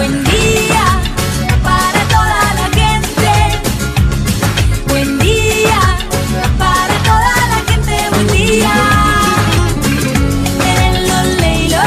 Buen día para toda la gente. Buen día para toda la gente. Buen día. Hello, Leilo.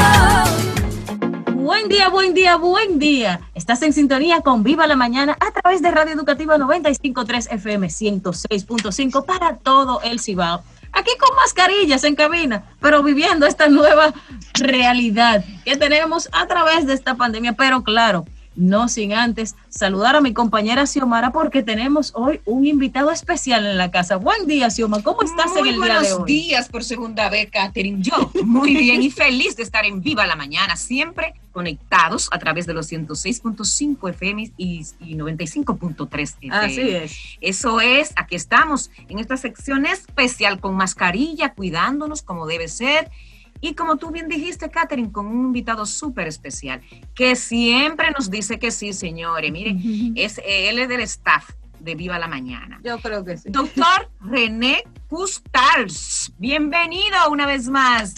Buen día, buen día, buen día. Estás en sintonía con Viva la Mañana a través de Radio Educativa 95.3 FM 106.5 para todo el Cibao. Aquí con mascarillas en cabina, pero viviendo esta nueva realidad que tenemos a través de esta pandemia. Pero claro, no sin antes saludar a mi compañera Xiomara porque tenemos hoy un invitado especial en la casa. Buen día, Xioma. ¿Cómo estás Muy en el día de buenos hoy? días por segunda vez, Catherine. Yo muy bien y feliz de estar en Viva la Mañana, siempre conectados a través de los 106.5 FM y, y 95.3 FM. Así es. Eso es, aquí estamos en esta sección especial con mascarilla, cuidándonos como debe ser. Y como tú bien dijiste, Catherine, con un invitado súper especial, que siempre nos dice que sí, señores. Mire, es, él es del staff de Viva la Mañana. Yo creo que sí. Doctor René Custals, bienvenido una vez más.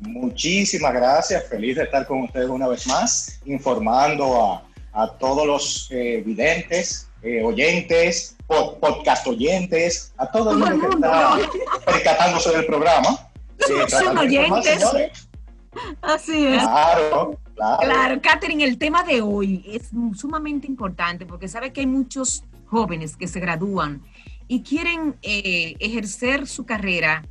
Muchísimas gracias, feliz de estar con ustedes una vez más, informando a, a todos los eh, videntes, eh, oyentes, pod- podcast oyentes, a todo el Todo el mundo que mundo, está percatándose del programa. Eh, Son oyentes. Así es. Claro, claro. Claro, Catherine, el tema de hoy es sumamente importante porque sabe que hay muchos jóvenes que se gradúan y quieren eh, ejercer su carrera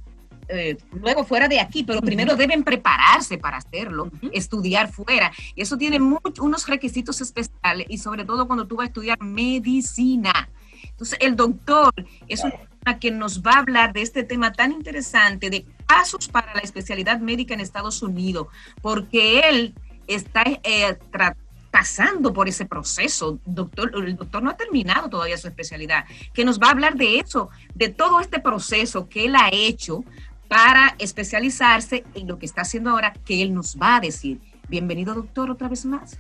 eh, luego fuera de aquí, pero primero deben prepararse para hacerlo, estudiar fuera. Y eso tiene much- unos requisitos especiales y sobre todo cuando tú vas a estudiar medicina. Entonces, el doctor es una persona que nos va a hablar de este tema tan interesante de pasos para la especialidad médica en Estados Unidos, porque él está eh, pasando por ese proceso. Doctor, el doctor no ha terminado todavía su especialidad, que nos va a hablar de eso, de todo este proceso que él ha hecho para especializarse en lo que está haciendo ahora, que él nos va a decir. Bienvenido, doctor, otra vez más.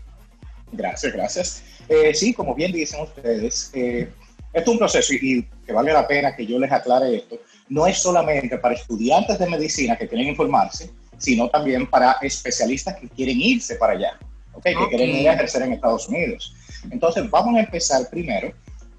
Gracias, gracias. Eh, sí, como bien dicen ustedes, eh, esto es un proceso y, y que vale la pena que yo les aclare esto. No es solamente para estudiantes de medicina que quieren informarse, sino también para especialistas que quieren irse para allá, que quieren ir a ejercer en Estados Unidos. Entonces, vamos a empezar primero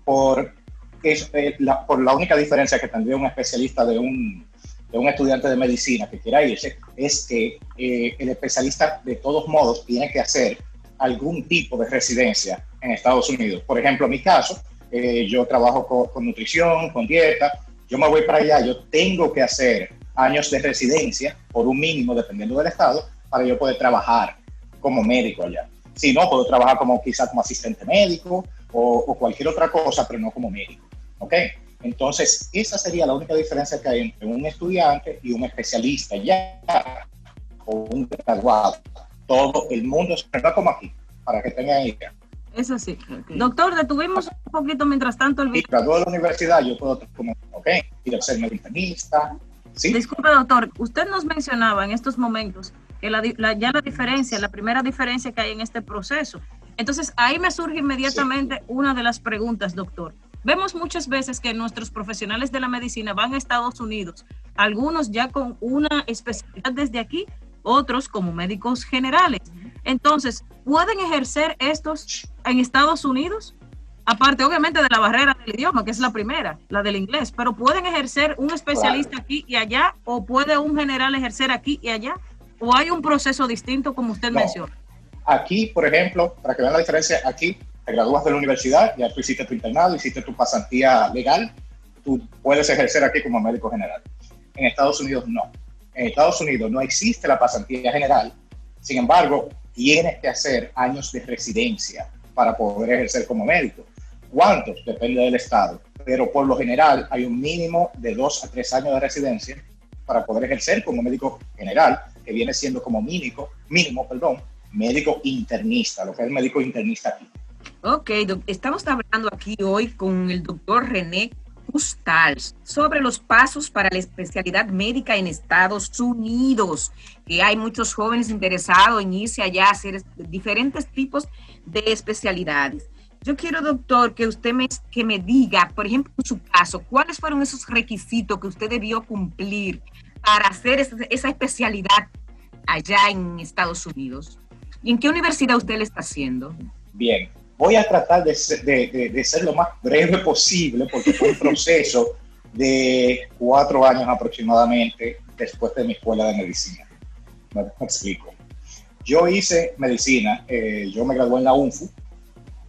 por, es, eh, la, por la única diferencia que tendría un especialista de un, de un estudiante de medicina que quiera irse, es que eh, el especialista de todos modos tiene que hacer algún tipo de residencia en Estados Unidos. Por ejemplo, en mi caso, eh, yo trabajo con, con nutrición, con dieta, yo me voy para allá, yo tengo que hacer años de residencia por un mínimo, dependiendo del estado, para yo poder trabajar como médico allá. Si no, puedo trabajar como quizás como asistente médico o, o cualquier otra cosa, pero no como médico. ¿Ok? Entonces, esa sería la única diferencia que hay entre un estudiante y un especialista ya, o un graduado. Todo el mundo va como aquí, para que tengan idea. Eso sí. Doctor, detuvimos un poquito mientras tanto el video. graduado de la universidad, yo puedo, como, ok, a ser medicista, ¿sí? Disculpe, doctor, usted nos mencionaba en estos momentos que la- ya la diferencia, la primera diferencia que hay en este proceso. Entonces, ahí me surge inmediatamente una de las preguntas, doctor. Vemos muchas veces que nuestros profesionales de la medicina van a Estados Unidos, algunos ya con una especialidad desde aquí, otros como médicos generales. Entonces, ¿pueden ejercer estos en Estados Unidos? Aparte, obviamente, de la barrera del idioma, que es la primera, la del inglés, pero ¿pueden ejercer un especialista aquí y allá? ¿O puede un general ejercer aquí y allá? ¿O hay un proceso distinto, como usted No. menciona? Aquí, por ejemplo, para que vean la diferencia, aquí te gradúas de la universidad, ya tú hiciste tu internado, hiciste tu pasantía legal, tú puedes ejercer aquí como médico general. En Estados Unidos no. En Estados Unidos no existe la pasantía general, sin embargo, tienes que hacer años de residencia para poder ejercer como médico. ¿Cuántos? Depende del estado, pero por lo general hay un mínimo de dos a tres años de residencia para poder ejercer como médico general, que viene siendo como mínimo, mínimo, perdón, médico internista, lo que es médico internista aquí. Ok, estamos hablando aquí hoy con el doctor René Sobre los pasos para la especialidad médica en Estados Unidos, que hay muchos jóvenes interesados en irse allá a hacer es- diferentes tipos de especialidades. Yo quiero, doctor, que usted me, que me diga, por ejemplo, en su caso, cuáles fueron esos requisitos que usted debió cumplir para hacer esa, esa especialidad allá en Estados Unidos. ¿Y en qué universidad usted le está haciendo? Bien, voy a tratar de ser, de, de- de ser lo más breve posible porque fue un proceso de cuatro años aproximadamente después de mi escuela de medicina. Me, explico. Yo hice medicina, eh, yo me gradué en la UNFU,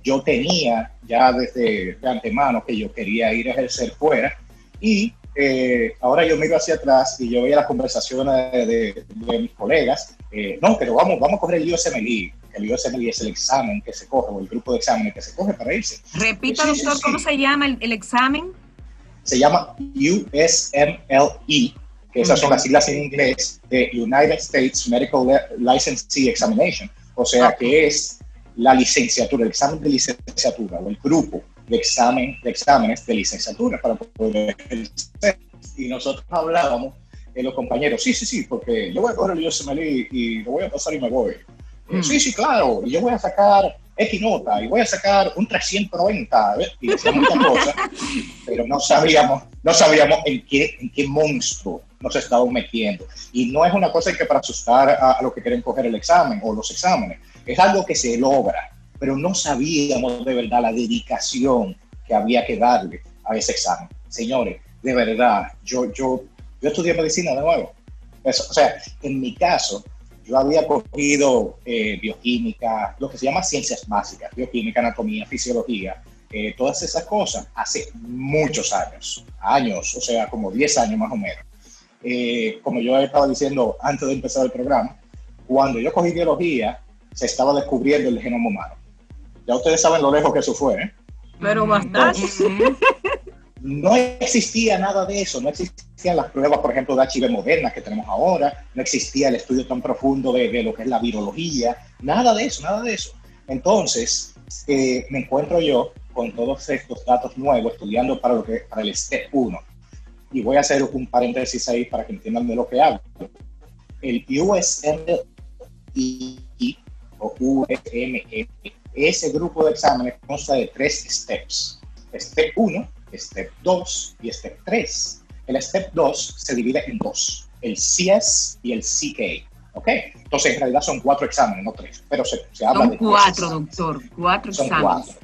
yo tenía ya desde de antemano que yo quería ir a ejercer fuera y eh, ahora yo miro hacia atrás y yo veía las conversaciones de, de- de mis colegas, eh, no, pero vamos, vvamos a coger el USMLE, el USMLE es el examen que se coge o el grupo de exámenes que se coge para irse. Repita, sí, doctor, sí. ¿cómo se llama el, el examen? Se llama USMLE, que esas son las siglas en inglés de United States Medical Licensee Examination, o sea que es la licenciatura, el examen de licenciatura o el grupo de examen de exámenes de licenciatura para poder ejercer. Y nosotros hablábamos de los compañeros, sí, sí, sí, porque yo voy a coger el USMLE y, y lo voy a pasar y me voy. Eh, Mm. Sí, sí, claro, y yo voy a sacar X nota y voy a sacar un 390 ¿ves? y muchas cosas, pero no sabíamos, no sabíamos en qué, en qué monstruo nos estábamos metiendo. Y no es una cosa que para asustar a, a los que quieren coger el examen o los exámenes, es algo que se logra, pero no sabíamos de verdad la dedicación que había que darle a ese examen. Señores, de verdad, yo, yo, yo estudié medicina de nuevo. Eso, o sea, en mi caso, yo había cogido eh, bioquímica, lo que se llama ciencias básicas, bioquímica, anatomía, fisiología, eh, todas esas cosas hace muchos años, años, o sea, como 10 años más o menos. Eh, como yo estaba diciendo antes de empezar el programa, cuando yo cogí biología, se estaba descubriendo el genoma humano. Ya ustedes saben lo lejos que eso fue, ¿eh? Pero Mm, bastante. ujú. no existía nada de eso, no existían las pruebas, por ejemplo, de HIV modernas que tenemos ahora, no existía el estudio tan profundo de, de lo que es la virología, nada de eso, nada de eso. Entonces, eh, me encuentro yo con todos estos datos nuevos estudiando para, lo que, para el STEP 1. Y voy a hacer un paréntesis ahí para que entiendan de lo que hablo. El USMLE o USME, ese grupo de exámenes consta de tres steps. Step 1, Step 2 y Step 3. El Step 2 se divide en dos, el CS y el CK. ¿Ok? Entonces, en realidad son cuatro exámenes, no tres, pero se, se habla Son de cuatro, doctor, cuatro Son exámenes. cuatro.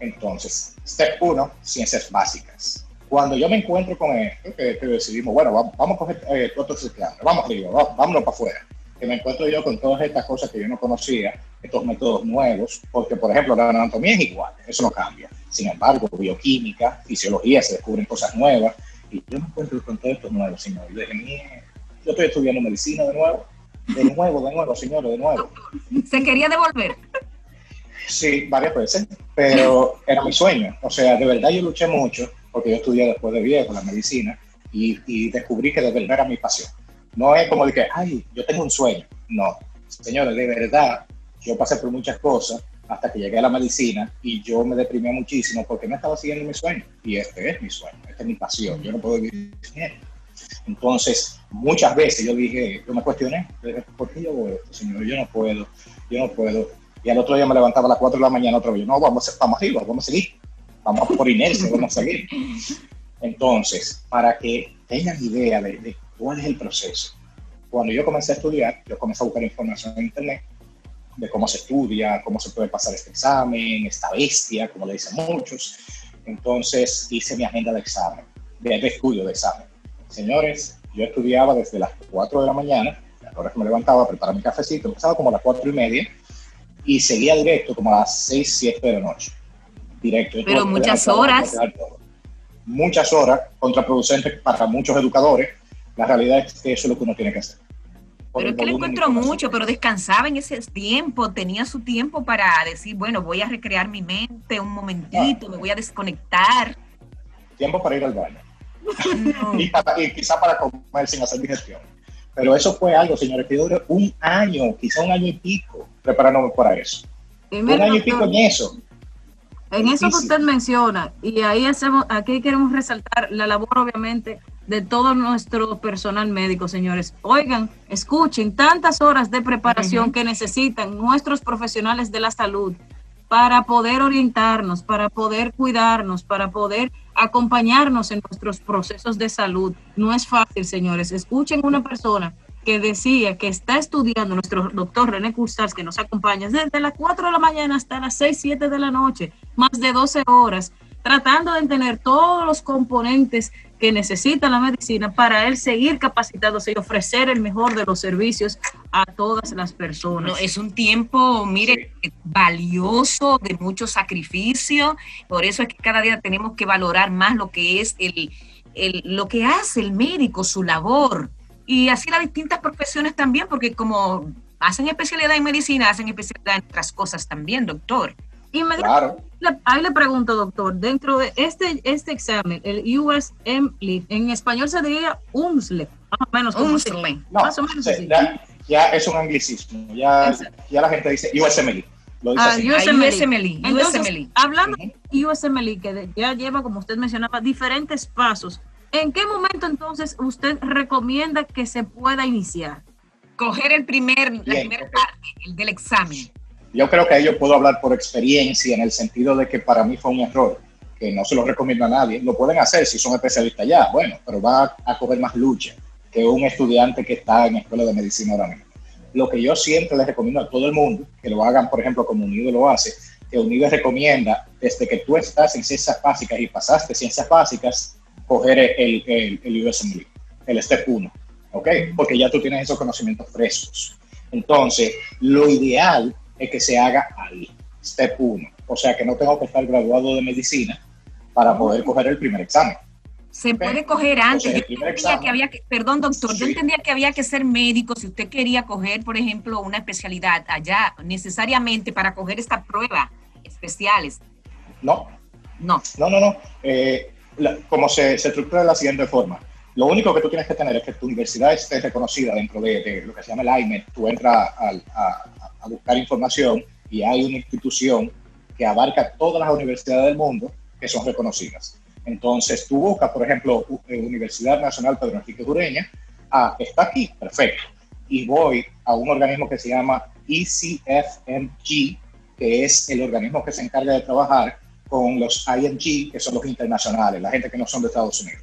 Entonces, Step 1, ciencias básicas. Cuando yo me encuentro con esto, que, que decidimos, bueno, vamos, vamos a coger eh, estos exámenes, vamos arriba, va- vámonos para afuera. Que me encuentro yo con todas estas cosas que yo no conocía, estos métodos nuevos, porque, por ejemplo, la anatomía es igual, eso no cambia. Sin embargo, bioquímica, fisiología, se descubren cosas nuevas. Y yo me encuentro con todo esto nuevo, señor. Yo dije, "Mierda, yo estoy estudiando medicina de nuevo, de nuevo, de nuevo, señores, de nuevo. Se quería devolver. Sí, varias veces, pero era mi sueño. O sea, de verdad yo luché mucho, porque yo estudié después de viejo la medicina, y, y descubrí que de verdad era mi pasión. No es como de que, ay, yo tengo un sueño. No, señores, de verdad, yo pasé por muchas cosas hasta que llegué a la medicina y yo me deprimí muchísimo porque no estaba siguiendo mi sueño. Y este es mi sueño, esta es mi pasión. Yo no puedo vivir sin él. Entonces, muchas veces yo dije, yo me cuestioné, ¿por qué yo hago esto, señor? Yo no puedo, yo no puedo. Y al otro día me levantaba a las 4 de la mañana otra vez. No, vamos, vamos arriba, vamos a seguir. Vamos por inercia, vamos a seguir. Entonces, para que tengan idea de, de cuál es el proceso. Cuando yo comencé a estudiar, yo comencé a buscar información en internet de cómo se estudia, cómo se puede pasar este examen, esta bestia, como le dicen muchos. Entonces hice mi agenda de examen, de, de estudio de examen. Señores, yo estudiaba desde las 4 de la mañana, a la hora que me levantaba a preparar mi cafecito, empezaba como a las 4 y media y seguía directo como a las 6, 7 de la noche. Directo. Yo Pero muchas todo, horas. Muchas horas, contraproducentes para muchos educadores. La realidad es que eso es lo que uno tiene que hacer. Pero es que lo encuentro mucho, pero es. descansaba en ese tiempo, tenía su tiempo para decir, bueno, voy a recrear mi mente un momentito, me voy a desconectar. Tiempo para ir al baño. No. y, para- y quizá para comer sin hacer digestión. Pero eso fue algo, señores, que duró un año, quizá un año y pico, preparándome para eso. Y Un año y pico en eso. En eso que Difícil. usted menciona, y ahí hacemos, aquí queremos resaltar la labor, obviamente, de todo nuestro personal médico, señores. Oigan, escuchen tantas horas de preparación que necesitan nuestros profesionales de la salud para poder orientarnos, para poder cuidarnos, para poder acompañarnos en nuestros procesos de salud. No es fácil, señores. Escuchen una persona que decía que está estudiando nuestro doctor René Cursars, que nos acompaña desde las 4 de la mañana hasta las 6, 7 de la noche, más de 12 horas, tratando de tener todos los componentes que necesita la medicina para él seguir capacitándose y ofrecer el mejor de los servicios a todas las personas. No, es un tiempo, mire, valioso, de mucho sacrificio. Por eso es que cada día tenemos que valorar más lo que es el, el- lo que hace el médico, su labor. Y así las distintas profesiones también, porque como hacen especialidad en medicina, hacen especialidad en otras cosas también, doctor. Inmediatamente, Claro. Le- ahí le pregunto, doctor, dentro de este, este examen, el USMLE, en español se diría UMSLE, más o menos. Unsle. No, Más o menos sí, así. ya, ya es un anglicismo. Ya, ya la gente dice USMLE. Lo dice Ah, así. USMLE. USMLE, Entonces, USMLE. hablando Ujú. de USMLE, que de- ya lleva, como usted mencionaba, diferentes pasos, ¿en qué momento entonces usted recomienda que se pueda iniciar? Coger el primer, la Bien, primera ok. parte, el del examen. Yo creo que ahí yo puedo hablar por experiencia en el sentido de que para mí fue un error, que no se lo recomiendo a nadie. Lo pueden hacer si son especialistas ya, bueno, pero va a coger más lucha que un estudiante que está en escuela de medicina ahora mismo. Lo que yo siempre les recomiendo a todo el mundo, que lo hagan, por ejemplo, como UNIDO lo hace, que UNIDO recomienda desde que tú estás en ciencias básicas y pasaste ciencias básicas, coger el, el, el USMLE, el STEP 1, ¿ok? Porque ya tú tienes esos conocimientos frescos. Entonces, lo ideal es que se haga ahí, step 1. O sea, que no tengo que estar graduado de medicina para poder coger el primer examen. Se puede coger antes. Entonces, Yo entendía que había que, perdón, doctor, yo entendía que había que ser médico si usted quería coger, por ejemplo, una especialidad allá, necesariamente para coger esta prueba especiales. No, No. no, no, no. Eh, la- como se, se estructura de la siguiente forma. Lo único que tú tienes que tener es que tu universidad esté reconocida dentro de, de lo que se llama el IMED. Tú entras al- a, a buscar información y hay una institución que abarca todas las universidades del mundo que son reconocidas. Entonces tú buscas, por ejemplo, eh, Universidad Nacional Pedro Enrique Jureña, ah, está aquí, perfecto. Y voy a un organismo que se llama ECFMG, que es el organismo que se encarga de trabajar con los IMG, que son los internacionales, la gente que no son de Estados Unidos.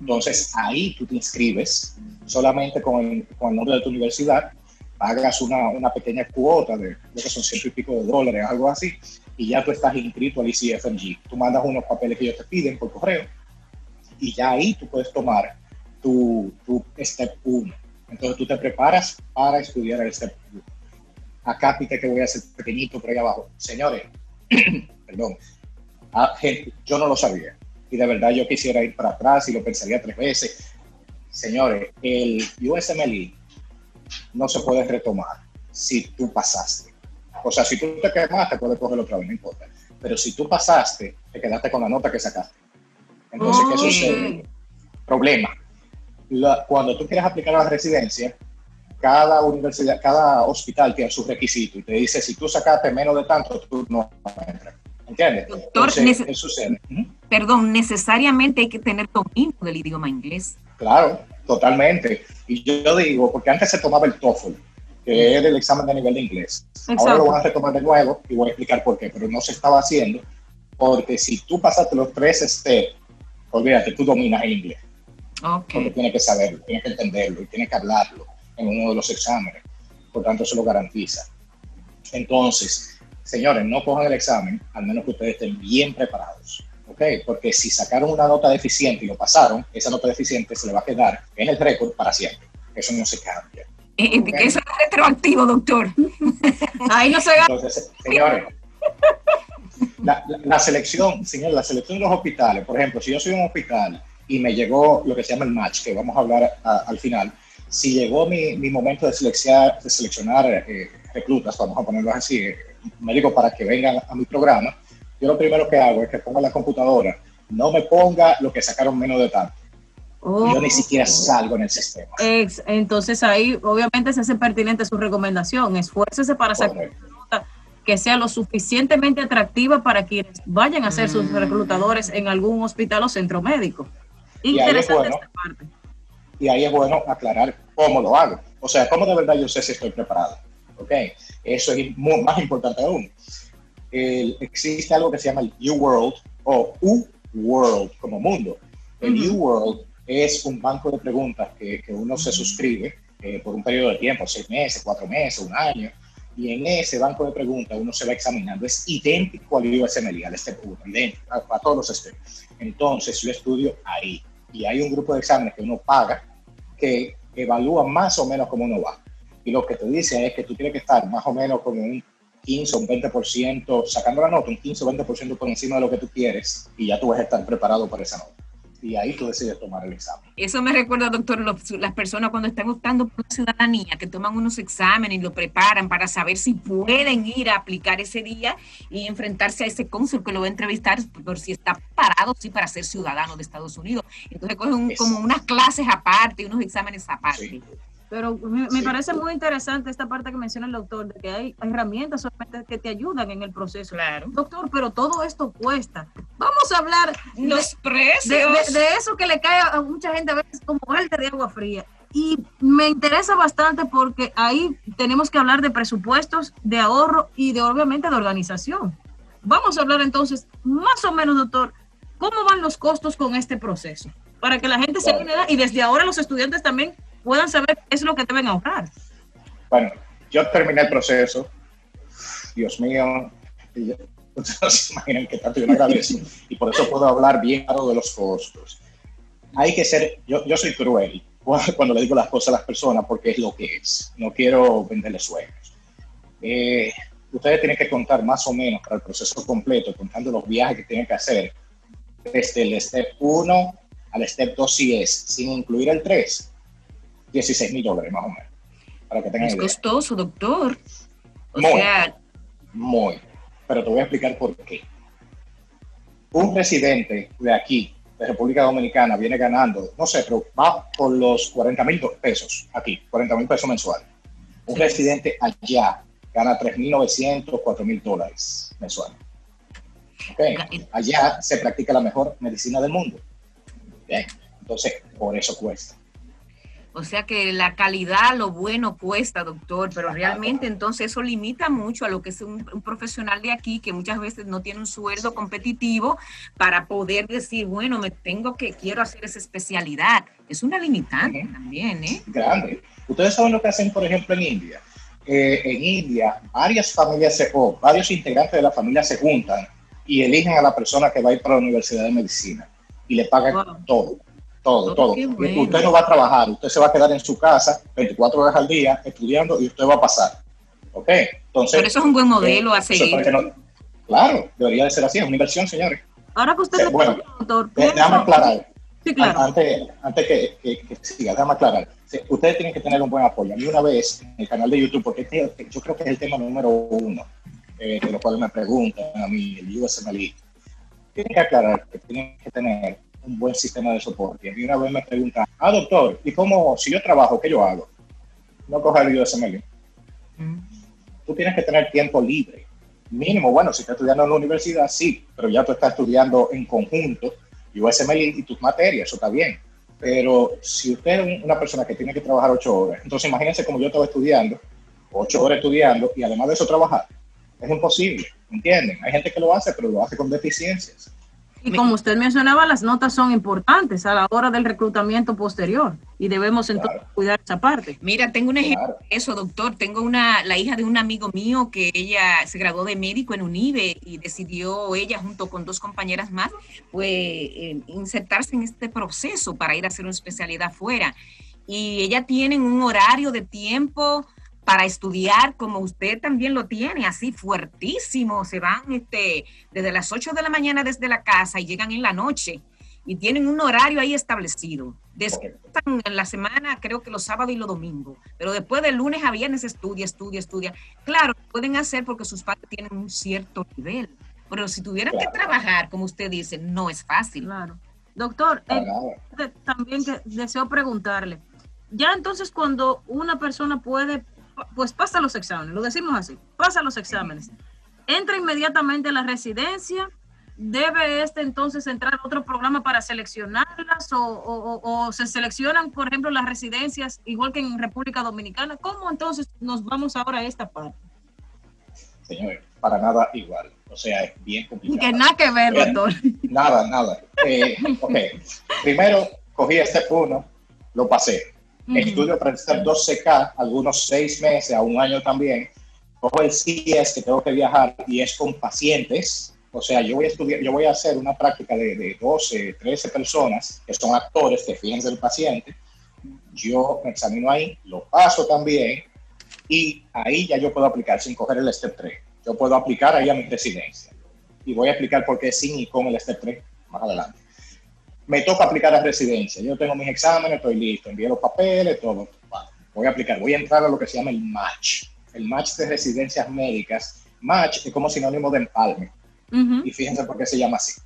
Entonces ahí tú te inscribes solamente con el, con el nombre de tu universidad, pagas una, una pequeña cuota de lo que son ciento y pico de dólares, algo así, y ya tú estás inscrito al ICFMG. Tú mandas unos papeles que ellos te piden por correo y ya ahí tú puedes tomar tu, tu Step 1. Entonces tú te preparas para estudiar el Step 1. Acá pite que voy a hacer pequeñito por ahí abajo. Señores, perdón, ah, gente, yo no lo sabía y de verdad yo quisiera ir para atrás y lo pensaría tres veces. Señores, el USMLE no se puede retomar si tú pasaste. O sea, si tú te quemaste, puedes cogerlo otra vez, no importa. Pero si tú pasaste, te quedaste con la nota que sacaste. Entonces, ¿qué sucede? Problema. La- cuando tú quieres aplicar a la residencia, cada universidad, cada hospital tiene sus requisitos y te dice, si tú sacaste menos de tanto, tú no entras. ¿Entiendes? Doctor, Entonces, ¿qué sucede? Ujú. Perdón, necesariamente hay que tener dominio del idioma inglés. Claro, totalmente. Y yo, digo, porque antes se tomaba el TOEFL, que es el examen de nivel de inglés. Ahora lo van a retomar de nuevo y voy a explicar por qué, pero no se estaba haciendo porque si tú pasaste los tres steps, olvídate, tú dominas el inglés, porque Ok. tienes que saberlo, tienes que entenderlo y tienes que hablarlo en uno de los exámenes. Por tanto, eso lo garantiza. Entonces, señores, no cojan el examen, al menos que ustedes estén bien preparados. ¿Ok? Porque si sacaron una nota deficiente y lo pasaron, esa nota deficiente se le va a quedar en el récord para siempre. Eso no se cambia. Eh, eh, que eso es retroactivo, doctor. Ahí no se gana. Entonces, señores, la, la- la selección, señores, la selección de los hospitales, por ejemplo, si yo soy un hospital y me llegó lo que se llama el match, que vamos a hablar a- al final, si llegó mi, mi momento de seleccionar, de seleccionar eh, reclutas, vamos a ponerlo así, eh, médicos para que vengan a mi programa, yo lo primero que hago es que ponga la computadora, no me ponga lo que sacaron menos de tanto. Oh. Yo ni siquiera salgo en el sistema. Ex- entonces ahí obviamente se hace pertinente su recomendación. Esfuércese para sacar Correcto. una nota que sea lo suficientemente atractiva para quienes vayan a ser sus Mm. reclutadores en algún hospital o centro médico. Y Interesante bueno. esta parte. y ahí es bueno aclarar cómo lo hago. O sea, cómo de verdad yo sé si estoy preparado. ¿Ok? Eso es mu- más importante aún. El- existe algo que se llama el U-World o U-World como mundo. El Ujú. U-World es un banco de preguntas que, que uno se suscribe eh, por un periodo de tiempo, seis meses, cuatro meses, un año, y en ese banco de preguntas uno se va examinando. Es idéntico al USMLE, al STEP 1, idéntico a, a todos los STEP. Entonces yo estudio ahí y hay un grupo de exámenes que uno paga que evalúa más o menos cómo uno va. Y lo que te dice es que tú tienes que estar más o menos como un 15 o un 20%, sacando la nota, un 15 o 20% por encima de lo que tú quieres y ya tú vas a estar preparado para esa nota. Y ahí tú decides tomar el examen. Eso me recuerda, doctor, los- las personas cuando están optando por la ciudadanía, que toman unos exámenes y lo preparan para saber si pueden ir a aplicar ese día y enfrentarse a ese cónsul que lo va a entrevistar por si está parado, sí, para ser ciudadano de Estados Unidos. Entonces cogen un- como unas clases aparte, unos exámenes aparte. Sí. Pero me, me Sí. parece muy interesante esta parte que menciona el doctor, de que hay herramientas solamente que te ayudan en el proceso. Claro. Doctor, pero todo esto cuesta. Vamos a hablar Los precios. de, de- de eso que le cae a mucha gente a veces como balde de agua fría. Y me interesa bastante porque ahí tenemos que hablar de presupuestos, de ahorro y de obviamente de organización. Vamos a hablar entonces, más o menos, doctor, cómo van los costos con este proceso, para que la gente se Claro. una y desde ahora los estudiantes también puedan saber qué es lo que deben ahorrar. Bueno, yo terminé el proceso. Dios mío, ustedes se imaginan tanto yo le agradezco. Y por eso puedo hablar bien claro de los costos. Hay que ser, yo, yo soy cruel cuando le digo las cosas a las personas porque es lo que es. No quiero venderles sueños. Eh, ustedes tienen que contar más o menos para el proceso completo, contando los viajes que tienen que hacer, desde el step 1 al step 2 si es, sin incluir el 3, 16 mil dólares más o menos. Para que tengan Es idea. costoso, doctor. O Muy. sea, Muy. Pero te voy a explicar por qué. Un residente de aquí, de República Dominicana, viene ganando, no sé, pero va por los 40 mil pesos aquí, 40 mil pesos mensuales. Un Sí. residente allá gana 3.900, 4.000 dólares mensuales. Allá se practica la mejor medicina del mundo. Entonces, por eso cuesta. O sea que la calidad, lo bueno cuesta, doctor, pero realmente entonces eso limita mucho a lo que es un, un profesional de aquí que muchas veces no tiene un sueldo competitivo para poder decir, bueno, me tengo que, quiero hacer esa especialidad. Es una limitante también, ¿eh? grande. Ustedes saben lo que hacen, por ejemplo, en India. Eh, en India, varias familias se- o varios integrantes de la familia se juntan y eligen a la persona que va a ir para la Universidad de Medicina y le pagan Wow. todo, todo, Oh, todo. bueno. Usted no va a trabajar, usted se va a quedar en su casa 24 horas al día estudiando y usted va a pasar. ¿Ok? Entonces, Pero eso es un buen modelo eh, a seguir. no- claro, debería de ser así, es una inversión, señores. Ahora que usted lo bueno, doctor, Eh, Déjame aclarar. Sí, claro. Antes, antes que, que, que siga, déjame aclarar. Sí, Ustedes tienen que tener un buen apoyo. A mí una vez en el canal de YouTube, porque este, yo creo que es el tema número uno, eh, de lo cual me preguntan a mí, el USMLE, tienen que aclarar que tienen que tener un buen sistema de soporte. Y a mí una vez me preguntan, ah, doctor, ¿y cómo, si yo trabajo, qué yo hago? No coja el USMLE. Mm. Tú tienes que tener tiempo libre. Mínimo, bueno, si estás estudiando en la universidad, sí, pero ya tú estás estudiando en conjunto, USMLE y tus materias, eso está bien. Pero si usted es un- una persona que tiene que trabajar ocho horas, entonces imagínense como yo estaba estudiando, ocho horas estudiando y además de eso trabajar. Es imposible, ¿entienden? Hay gente que lo hace, pero lo hace con deficiencias. Y como usted mencionaba, las notas son importantes a la hora del reclutamiento posterior y debemos entonces Claro. cuidar esa parte. Mira, tengo un ejemplo Claro. de eso, doctor. Tengo una, la hija de un amigo mío que ella se graduó de médico en UNIBE y decidió ella junto con dos compañeras más, pues eh, insertarse en este proceso para ir a hacer una especialidad afuera. Y ella tiene un horario de tiempo para estudiar como usted también lo tiene, así fuertísimo. Se van este, desde las 8 de la mañana desde la casa y llegan en la noche y tienen un horario ahí establecido. Descansan en la semana, creo que los sábados y los domingos, pero después de lunes a viernes estudia, estudia, estudia. Claro, pueden hacer porque sus padres tienen un cierto nivel, pero si tuvieran Claro. que trabajar, como usted dice, no es fácil. Claro. Doctor, eh, también que deseo preguntarle, ya entonces cuando una persona puede, pues pasa los exámenes, lo decimos así, pasa los exámenes, entra inmediatamente a la residencia, debe este entonces entrar a otro programa para seleccionarlas o, o- o- o se seleccionan, por ejemplo, las residencias igual que en República Dominicana. ¿Cómo entonces nos vamos ahora a esta parte? Señor, para nada igual. O sea, es bien complicado. Que nada que ver, Bien. doctor. Nada, nada. Eh, ok, primero cogí step 1, lo pasé. Ujú. Estudio para hacer 12K, algunos seis meses a un año también. Cojo el CIES que tengo que viajar y es con pacientes. O sea, yo voy a estudiar, yo voy a hacer una práctica de, de 12, 13 personas que son actores que fíjense el paciente. Yo me examino ahí, lo paso también y ahí ya yo puedo aplicar sin coger el step 3. Yo puedo aplicar ahí a mi residencia. Y voy a explicar por qué sin y con el step 3 más adelante. Me toca aplicar a residencia. Yo tengo mis exámenes, estoy listo, envié los papeles, todo. Voy a aplicar, voy a entrar a lo que se llama el match. El match de residencias médicas. Match es como sinónimo de empalme. Y fíjense por qué se llama así.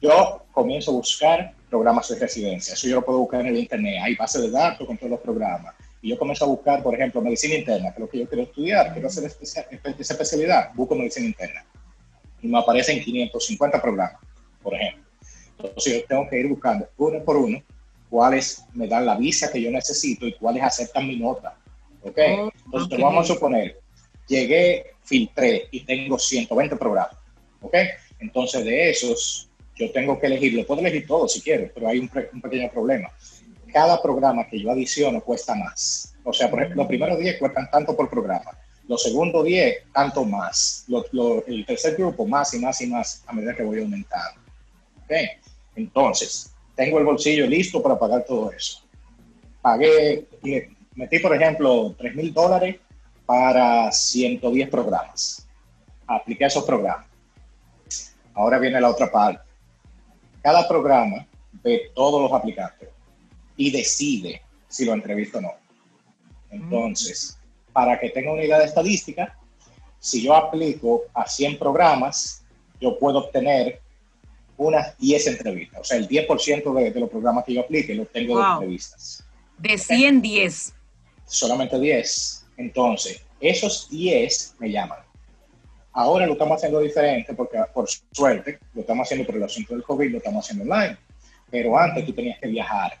Yo comienzo a buscar programas de residencia. Eso yo lo puedo buscar en el internet. Hay bases de datos con todos los programas. Y yo comienzo a buscar, por ejemplo, medicina interna, que es lo que yo quiero estudiar. Quiero hacer esa especialidad. Busco medicina interna. Y me aparecen 550 programas, por ejemplo. Entonces yo tengo que ir buscando uno por uno cuáles me dan la visa que yo necesito y cuáles aceptan mi nota. ¿Ok? Oh, Entonces vamos a suponer, llegué, filtré y tengo 120 programas. ¿Ok? Entonces de esos yo tengo que elegir, lo puedo elegir todo si quiero, pero hay un, pequeño problema. Cada programa que yo adiciono cuesta más. O sea, por ejemplo, los primeros 10 cuestan tanto por programa. Los segundos 10, tanto más. Lo- lo- el tercer grupo, más y más y más a medida que voy aumentando. ¿Ok? Entonces, tengo el bolsillo listo para pagar todo eso. Pagué, metí, por ejemplo, 3 mil dólares para 110 programas. Apliqué esos programas. Ahora viene la otra parte. Cada programa ve todos los aplicantes y decide si lo entrevista o no. Entonces, para que tenga una idea de estadística, si yo aplico a 100 programas, yo puedo obtener unas 10 entrevistas. O sea, el 10% de, de los programas que yo aplique los tengo de Wow. entrevistas. De 110. Solamente 10. Entonces, esos 10 me llaman. Ahora lo estamos haciendo diferente porque, por suerte, lo estamos haciendo por el asunto del COVID, lo estamos haciendo online. Pero antes tú tenías que viajar.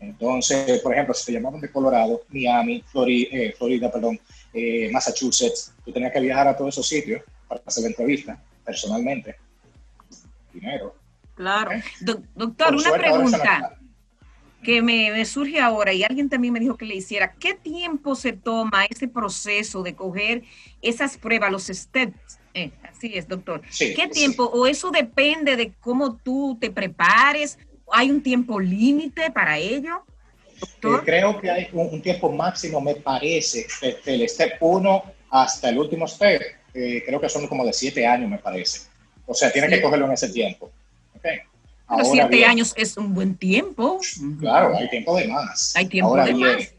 Entonces, por ejemplo, si te llamaban de Colorado, Miami, Florida, eh, Florida perdón, eh, Massachusetts, tú tenías que viajar a todos esos sitios para hacer la entrevista personalmente. Dinero. Claro. ¿eh? Do- doctor, Por una pregunta que me, me surge ahora y alguien también me dijo que le hiciera. ¿Qué tiempo se toma ese proceso de coger esas pruebas, los steps? Eh, así es, doctor. Sí, ¿Qué sí. tiempo? ¿O eso depende de cómo tú te prepares? ¿Hay un tiempo límite para ello? Eh, creo que hay un, un tiempo máximo, me parece, desde el step 1 hasta el último step. eh, creo que son como de 7 años, me parece. O sea, tiene Sí. que cogerlo en ese tiempo. Ok. Pero Ahora siete bien, años es un buen tiempo. Claro, hay tiempo de más. Hay tiempo Ahora de bien, más.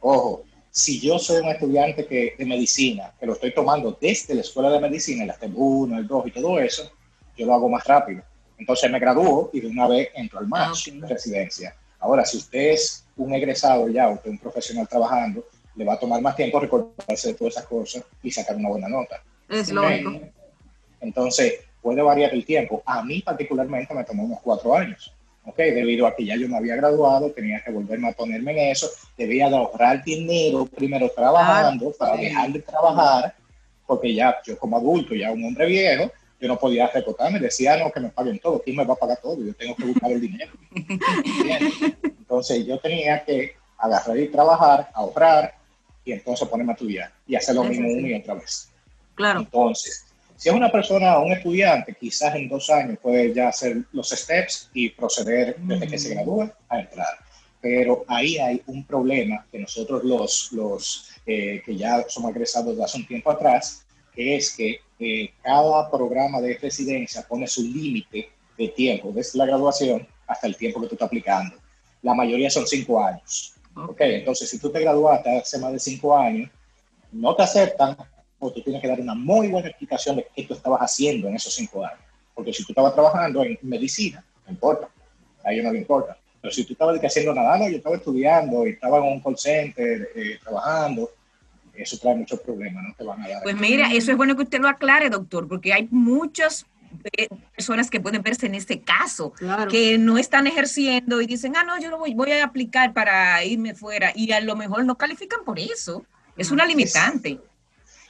Ojo, si yo soy un estudiante que, de medicina, que lo estoy tomando desde la escuela de medicina, el step 1, el 2 y todo eso, yo lo hago más rápido. Entonces me gradúo y de una vez entro al match Ah, ok. de residencia. Ahora, si usted es un egresado ya, usted es un profesional trabajando, le va a tomar más tiempo recordarse de todas esas cosas y sacar una buena nota. Es Sí. lógico. Entonces, puede variar el tiempo. A mí particularmente me tomó unos cuatro años, ¿ok? Debido a que ya yo me había graduado, tenía que volverme a ponerme en eso, debía de ahorrar dinero primero trabajando para dejar de trabajar, porque ya yo como adulto, ya un hombre viejo, yo no podía recortarme, decía, no, que me paguen todo, ¿quién me va a pagar todo? Yo tengo que buscar el dinero. ¿Entiendes? Entonces yo tenía que agarrar y trabajar, ahorrar, y entonces ponerme a estudiar y hacer lo mismo una y otra vez. Claro. Entonces, si es una persona, un estudiante, quizás en dos años puede ya hacer los steps y proceder desde que se gradúa a entrar. Pero ahí hay un problema que nosotros los, los eh, que ya somos egresados de hace un tiempo atrás, que es que eh, cada programa de residencia pone su límite de tiempo, desde la graduación hasta el tiempo que tú estás aplicando. La mayoría son cinco años. Ok, entonces si tú te graduaste hace más de cinco años, no te aceptan o tú tienes que dar una muy buena explicación de qué tú estabas haciendo en esos cinco años. Porque si tú estabas trabajando en medicina, no importa, a ellos no le importa. Pero si tú estabas haciendo nada, no, yo estaba estudiando y estaba en un call center eh, trabajando, eso trae muchos problemas, no te van a dar. Pues mira, eso es bueno que usted lo aclare, doctor, porque hay muchas eh, personas que pueden verse en este caso, Claro. que no están ejerciendo y dicen, ah, no, yo lo voy, voy a aplicar para irme fuera y a lo mejor no califican por eso. Es una limitante.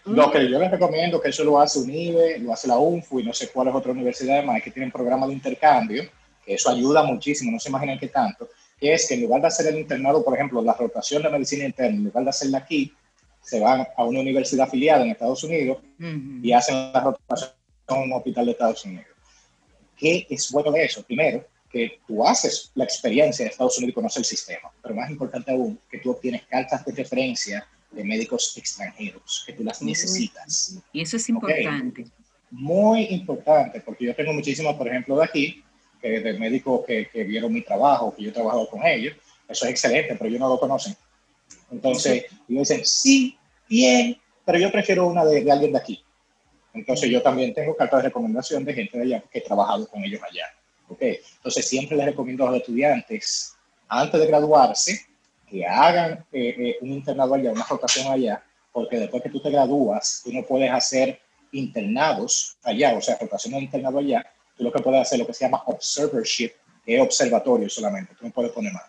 Lo que yo les recomiendo que eso lo hace UNIBE, lo hace la UNFU y no sé cuáles otras universidades más que tienen programas de intercambio, que eso ayuda muchísimo, no se imaginan qué tanto. que es que en lugar de hacer el internado, por ejemplo, la rotación de medicina interna, en lugar de hacerla aquí, se van a una universidad afiliada en Estados Unidos Ujú. y hacen la rotación en un hospital de Estados Unidos. ¿Qué es bueno de eso? Primero, que tú haces la experiencia de Estados Unidos y conoces el sistema, pero más importante aún, que tú obtienes cartas de referencia de médicos extranjeros, que tú las necesitas. Y eso es importante. Muy importante, porque yo tengo muchísimos, por ejemplo, de aquí, que de médicos que, que vieron mi trabajo, que yo he trabajado con ellos, eso es excelente, pero ellos no lo conocen. Entonces, ellos dicen, sí, bien, pero yo prefiero una de, de alguien de aquí. Entonces, yo también tengo cartas de recomendación de gente de allá que he trabajado con ellos allá. ¿ok? Entonces, siempre les recomiendo a los estudiantes, antes de graduarse, que hagan eh, eh, un internado allá, una rotación allá, porque después que tú te gradúas, tú no puedes hacer internados allá, o sea, rotación de internado allá, tú lo que puedes hacer es lo que se llama observership, que es observatorio solamente, tú no puedes poner más.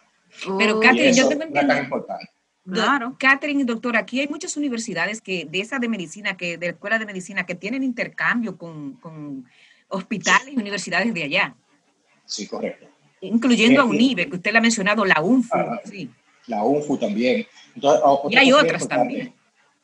Pero, Oh, Catherine, yo no es entendido- importante. Claro. Catherine, doctor, aquí hay muchas universidades que de esa de medicina, que de la escuela de medicina, que tienen intercambio con, con hospitales y universidades de allá, Sí, correcto. incluyendo a Sí, sí. UNIBE, que usted la ha mencionado, la UNFU. Ah, sí. La UNFU también. Entonces, Y hay otras también.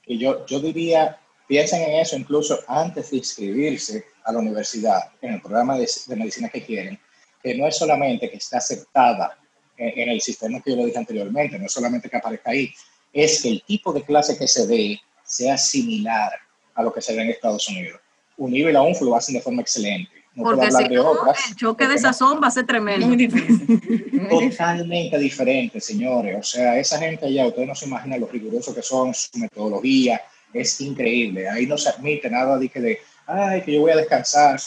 Que yo, yo diría, piensen en eso incluso antes de inscribirse a la universidad, en el programa de, de medicina que quieren, que no es solamente que está aceptada en, en el sistema que yo le dije anteriormente, no es solamente que aparezca ahí, es que el tipo de clase que se dé sea similar a lo que se ve en Estados Unidos. UNIVE y la UNFU lo hacen de forma excelente. No Porque si de no, otras. el choque de sazón va a ser tremendo. Muy difícil. Totalmente diferente, señores. O sea, esa gente allá, ustedes no se imaginan lo riguroso que son, su metodología es increíble. Ahí no se admite nada de que de, ay, que yo voy a descansar.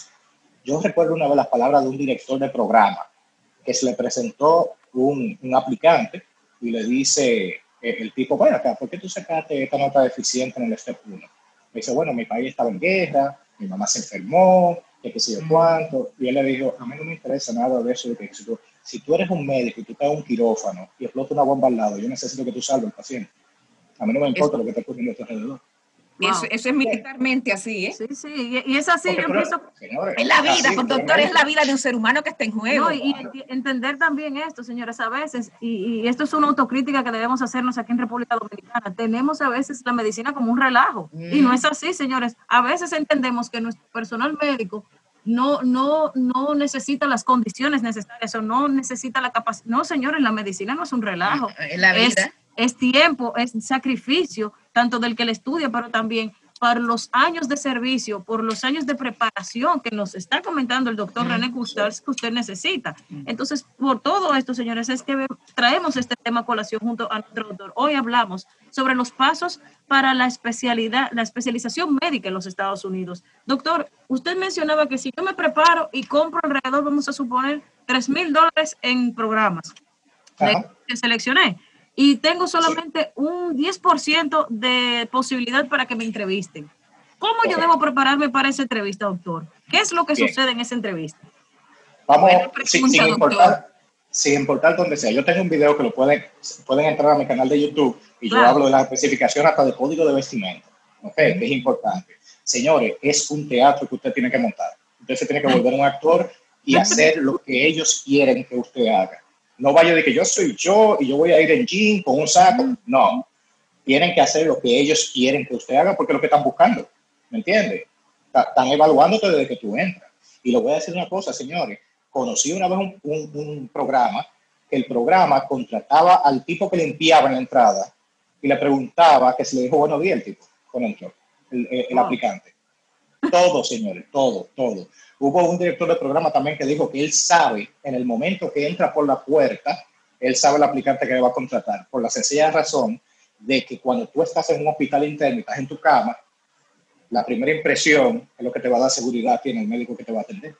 Yo recuerdo una vez las palabras de un director de programa que se le presentó un, un aplicante y le dice eh, el tipo, bueno, acá, ¿por qué tú sacaste esta nota deficiente en el step 1? Me dice, bueno, mi país estaba en guerra, mi mamá se enfermó, qué sé yo cuánto. Y él le dijo, a mí no me interesa nada de eso. De que si, tú, si tú eres un médico y tú estás en un quirófano y explota una bomba al lado, yo necesito que tú salves al paciente. A mí no me importa lo que está ocurriendo a tu alrededor. Wow. Eso, eso es militarmente así, ¿eh? Sí, sí, y, y es así, Porque, yo pero, pienso, señores, Es la vida, por doctor, es la vida de un ser humano que está en juego. No, y, y entender también esto, señores, a veces, y, y esto es una autocrítica que debemos hacernos aquí en República Dominicana, tenemos a veces la medicina como un relajo, y no es así, señores. A veces entendemos que nuestro personal médico no, no, no necesita las condiciones necesarias o no necesita la capacidad. No, señores, la medicina no es un relajo. Es la vida. es tiempo, es sacrificio, tanto del que le estudia, pero también para los años de servicio, por los años de preparación que nos está comentando el doctor René Custars que usted necesita. Entonces, por todo esto, señores, es que traemos este tema a colación junto a nuestro doctor. Hoy hablamos sobre los pasos para la especialidad, la especialización médica en los Estados Unidos. Doctor, usted mencionaba que si yo me preparo y compro alrededor, vamos a suponer, 3 mil dólares en programas que seleccioné y tengo solamente un 10% de posibilidad para que me entrevisten. ¿Cómo yo debo prepararme para esa entrevista, doctor? ¿Qué es lo que Bien. sucede en esa entrevista? Vamos, sin, pregunta, sin doctor. importar, sin importar donde sea. Yo tengo un video que lo pueden, pueden entrar a mi canal de YouTube y Claro. yo hablo de la especificación hasta de código de vestimenta. ¿ok? Que es importante. Señores, es un teatro que usted tiene que montar. Usted se tiene que volver un actor y hacer lo que ellos quieren que usted haga. No vaya de que yo soy yo y yo voy a ir en jean con un saco. No. Tienen que hacer lo que ellos quieren que usted haga porque es lo que están buscando. ¿Me entiende? Están evaluándote desde que tú entras. Y le voy a decir una cosa, señores. Conocí una vez un, un- un programa que el programa contrataba al tipo que limpiaba en la entrada y le preguntaba que si le dijo buenos días el tipo con entró, el, el- el Wow. aplicante. Todo, señores, todo, todo. Hubo un director de programa también que dijo que él sabe, en el momento que entra por la puerta, él sabe el aplicante que le va a contratar, por la sencilla razón de que cuando tú estás en un hospital interno y estás en tu cama, la primera impresión es lo que te va a dar seguridad tiene el médico que te va a atender.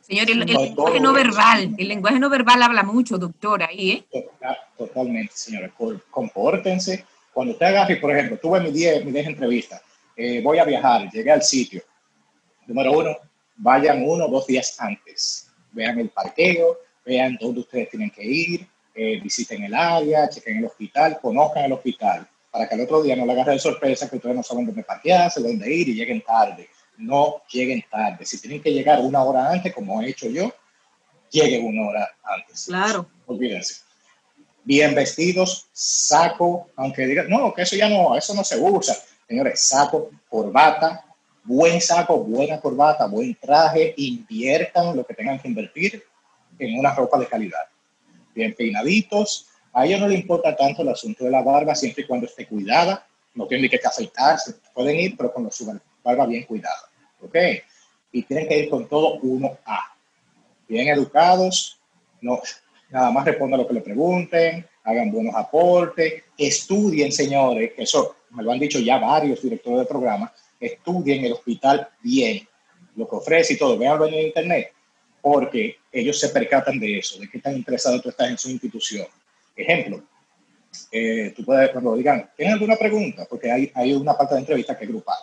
Señor, el, el No, lenguaje no eso. verbal, el lenguaje no verbal habla mucho, doctor, ahí, ¿eh? Total- Totalmente, señores. Compórtense. Cuando usted agarre, por ejemplo, tuve mi 10 mi 10 entrevistas, eh, voy a viajar, llegué al sitio. Número uno, vayan uno o dos días antes. Vean el parqueo, vean dónde ustedes tienen que ir, eh, visiten el área, chequen el hospital, conozcan el hospital, para que al otro día no le agarre de sorpresa que ustedes no saben dónde parquearse, dónde ir y lleguen tarde. No lleguen tarde. Si tienen que llegar una hora antes, como he hecho yo, lleguen una hora antes. Claro. Olvídense. bien vestidos, saco, aunque digan, no, que eso ya no, eso no se usa. Señores, saco, corbata, buen saco, buena corbata, buen traje, inviertan lo que tengan que invertir en una ropa de calidad. Bien peinaditos. A ellos no les importa tanto el asunto de la barba, siempre y cuando esté cuidada. No tienen que afeitarse, pueden ir, pero con su barba bien cuidada. ¿Ok? Y tienen que ir con todo uno a bien educados, no, nada más respondan lo que le pregunten, hagan buenos aportes, estudien, señores, que eso me lo han dicho ya varios directores de programa, estudien el hospital bien, lo que ofrece y todo, véanlo en internet, porque ellos se percatan de eso, de qué tan interesado tú estás en su institución. Ejemplo, eh, tú puedes, cuando digan, ¿tienen alguna pregunta? Porque hay, hay una parte de entrevista que es grupal.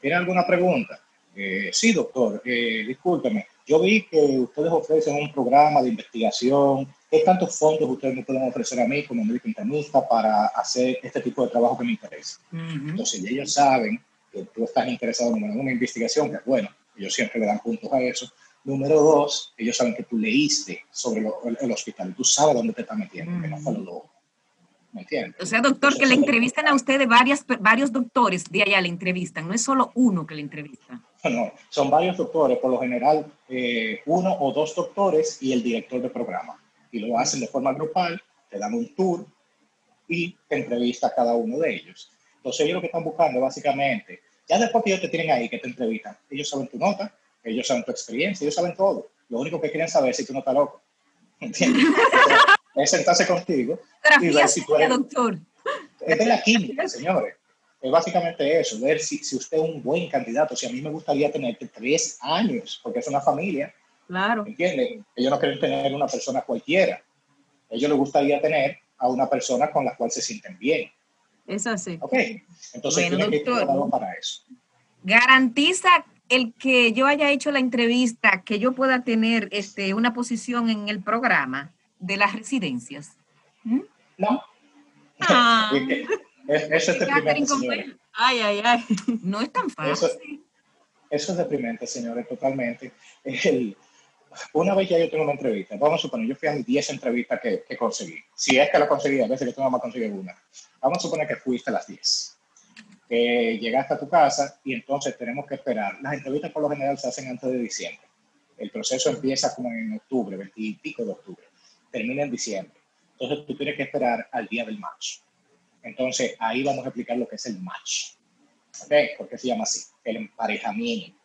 ¿Tienen alguna pregunta? Eh, sí, doctor, eh, discúlpeme, yo vi que ustedes ofrecen un programa de investigación. ¿Qué tantos fondos ustedes me pueden ofrecer a mí como médico internista para hacer este tipo de trabajo que me interesa? Entonces, ellos saben que tú estás interesado en una investigación, que es bueno, ellos siempre le dan puntos a eso. Número dos, ellos saben que tú leíste sobre lo- el, el hospital tú sabes dónde te estás metiendo, que no fue lo loco. ¿Me entiendes? O sea, doctor, que le entrevistan a usted de varias, varios doctores de allá le entrevistan, no es solo uno que le entrevista. No, son varios doctores, por lo general eh, uno o dos doctores y el director de programa. Y lo hacen de forma grupal, te dan un tour y te entrevista a cada uno de ellos. Entonces ellos lo que están buscando básicamente, ya después que ellos te tienen ahí, que te entrevistan, ellos saben tu nota, ellos saben tu experiencia, ellos saben todo. Lo único que quieren saber es si tú no estás loco. ¿Entiendes? Entonces, es sentarse contigo y ver si tú eres, doctor. es de la química, señores. Es básicamente eso, ver si, si usted es un buen candidato. Si a mí me gustaría tenerte tres años, porque es una familia, Claro. ¿entienden? Ellos no quieren tener una persona cualquiera. Ellos les gustaría tener a una persona con la cual se sienten bien. Es así. ¿Ok? Entonces Bueno, que ir doctor. preparado para eso. Garantiza el que yo haya hecho la entrevista, que yo pueda tener este, una posición en el programa de las residencias. ¿Mm? No. Ah. Es que- es- eso es deprimente. Ay, ay, ay. No es tan fácil. Eso- Eso es deprimente, señores, totalmente. El- una vez ya yo tengo una entrevista, vamos a suponer, yo fui a mis 10 entrevistas que, que conseguí. Si es que la conseguí, a veces que tú nada más consigues una. Vamos a suponer que fuiste a las 10. Que llegaste a tu casa y entonces tenemos que esperar. Las entrevistas por lo general se hacen antes de diciembre. El proceso empieza como en octubre, 20 y pico de octubre. Termina en diciembre. Entonces tú tienes que esperar al día del match. Entonces ahí vamos a explicar lo que es el match. ¿Ok? ¿Por qué se llama así? El emparejamiento.